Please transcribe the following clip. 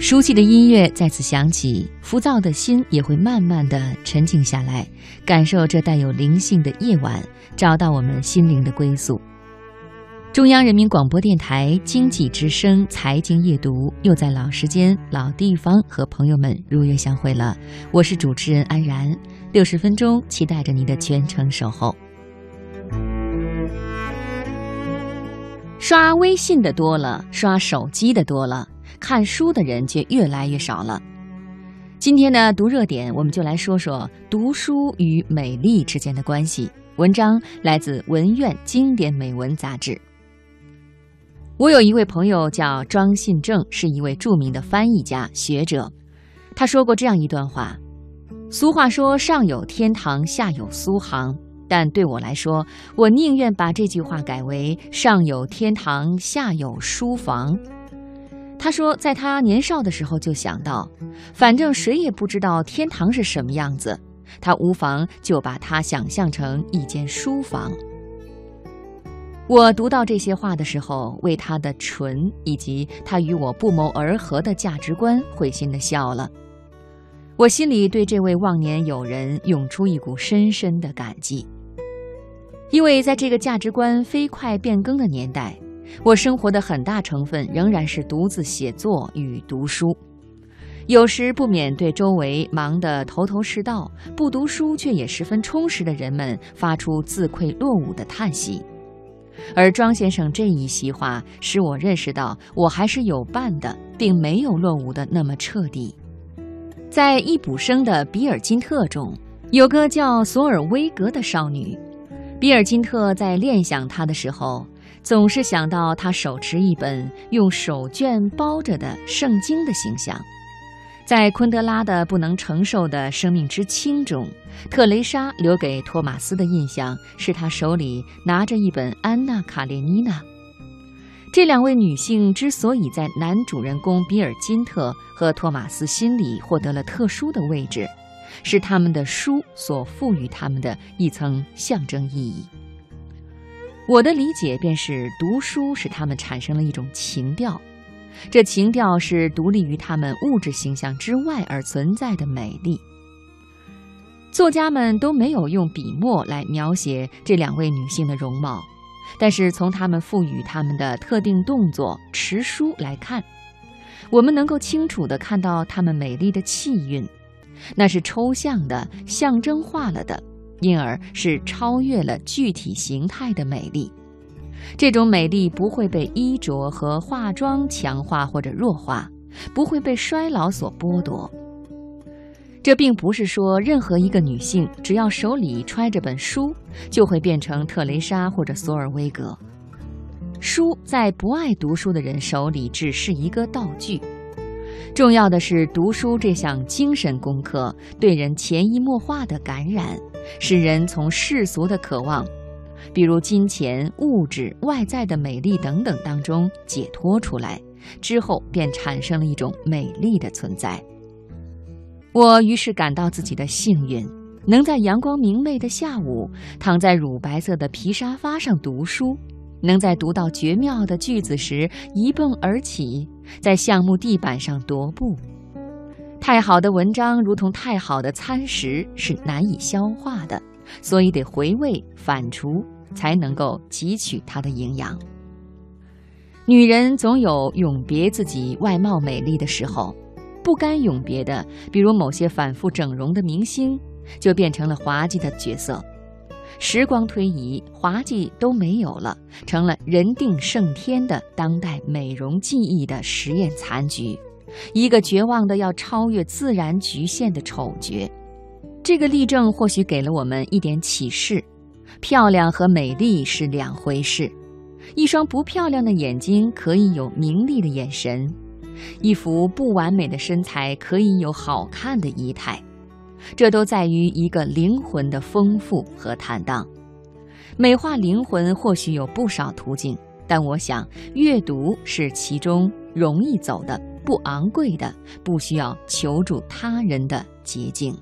熟悉的音乐再次响起，浮躁的心也会慢慢的沉静下来，感受这带有灵性的夜晚，找到我们心灵的归宿。中央人民广播电台经济之声财经夜读又在老时间、老地方和朋友们如约相会了。我是主持人安然，六十分钟，期待着你的全程守候。刷微信的多了，刷手机的多了，看书的人却越来越少了。今天呢，读热点，我们就来说说读书与美丽之间的关系。文章来自《文苑经典美文》杂志。我有一位朋友叫庄信正，是一位著名的翻译家、学者。他说过这样一段话：“俗话说‘上有天堂，下有苏杭’，但对我来说，我宁愿把这句话改为‘上有天堂，下有书房’。”他说，在他年少的时候就想到，反正谁也不知道天堂是什么样子，他无妨就把它想象成一间书房。我读到这些话的时候，为他的纯以及他与我不谋而合的价值观会心的笑了。我心里对这位忘年友人涌出一股深深的感激，因为在这个价值观飞快变更的年代，我生活的很大成分仍然是独自写作与读书，有时不免对周围忙得头头是道、不读书却也十分充实的人们发出自愧落伍的叹息。而庄先生这一席话，使我认识到我还是有伴的，并没有落伍的那么彻底。在易卜生的《比尔金特》中，有个叫索尔威格的少女。比尔金特在恋想她的时候，总是想到她手持一本用手绢包着的圣经的形象。在昆德拉的《不能承受的生命之轻》中，特蕾莎留给托马斯的印象是他手里拿着一本《安娜·卡列尼娜》。这两位女性之所以在男主人公比尔金特和托马斯心里获得了特殊的位置，是他们的书所赋予他们的一层象征意义。我的理解便是，读书使他们产生了一种情调。这情调是独立于他们物质形象之外而存在的美丽。作家们都没有用笔墨来描写这两位女性的容貌，但是从他们赋予他们的特定动作持书来看，我们能够清楚地看到她们美丽的气韵，那是抽象的、象征化了的，因而是超越了具体形态的美丽。这种美丽不会被衣着和化妆强化或者弱化，不会被衰老所剥夺。这并不是说任何一个女性只要手里揣着本书，就会变成特蕾莎或者索尔威格。书在不爱读书的人手里只是一个道具，重要的是读书这项精神功课对人潜移默化的感染，使人从世俗的渴望。比如金钱、物质、外在的美丽等等当中解脱出来之后，便产生了一种美丽的存在。我于是感到自己的幸运，能在阳光明媚的下午躺在乳白色的皮沙发上读书，能在读到绝妙的句子时一蹦而起，在橡木地板上踱步。太好的文章如同太好的餐食，是难以消化的，所以得回味反刍。才能够汲取它的营养。女人总有永别自己外貌美丽的时候，不甘永别的，比如某些反复整容的明星，就变成了滑稽的角色。时光推移，滑稽都没有了，成了人定胜天的当代美容技艺的实验残局，一个绝望的要超越自然局限的丑角。这个例证或许给了我们一点启示。漂亮和美丽是两回事，一双不漂亮的眼睛可以有明丽的眼神，一副不完美的身材可以有好看的仪态，这都在于一个灵魂的丰富和坦荡。美化灵魂或许有不少途径，但我想阅读是其中容易走的、不昂贵的、不需要求助他人的捷径。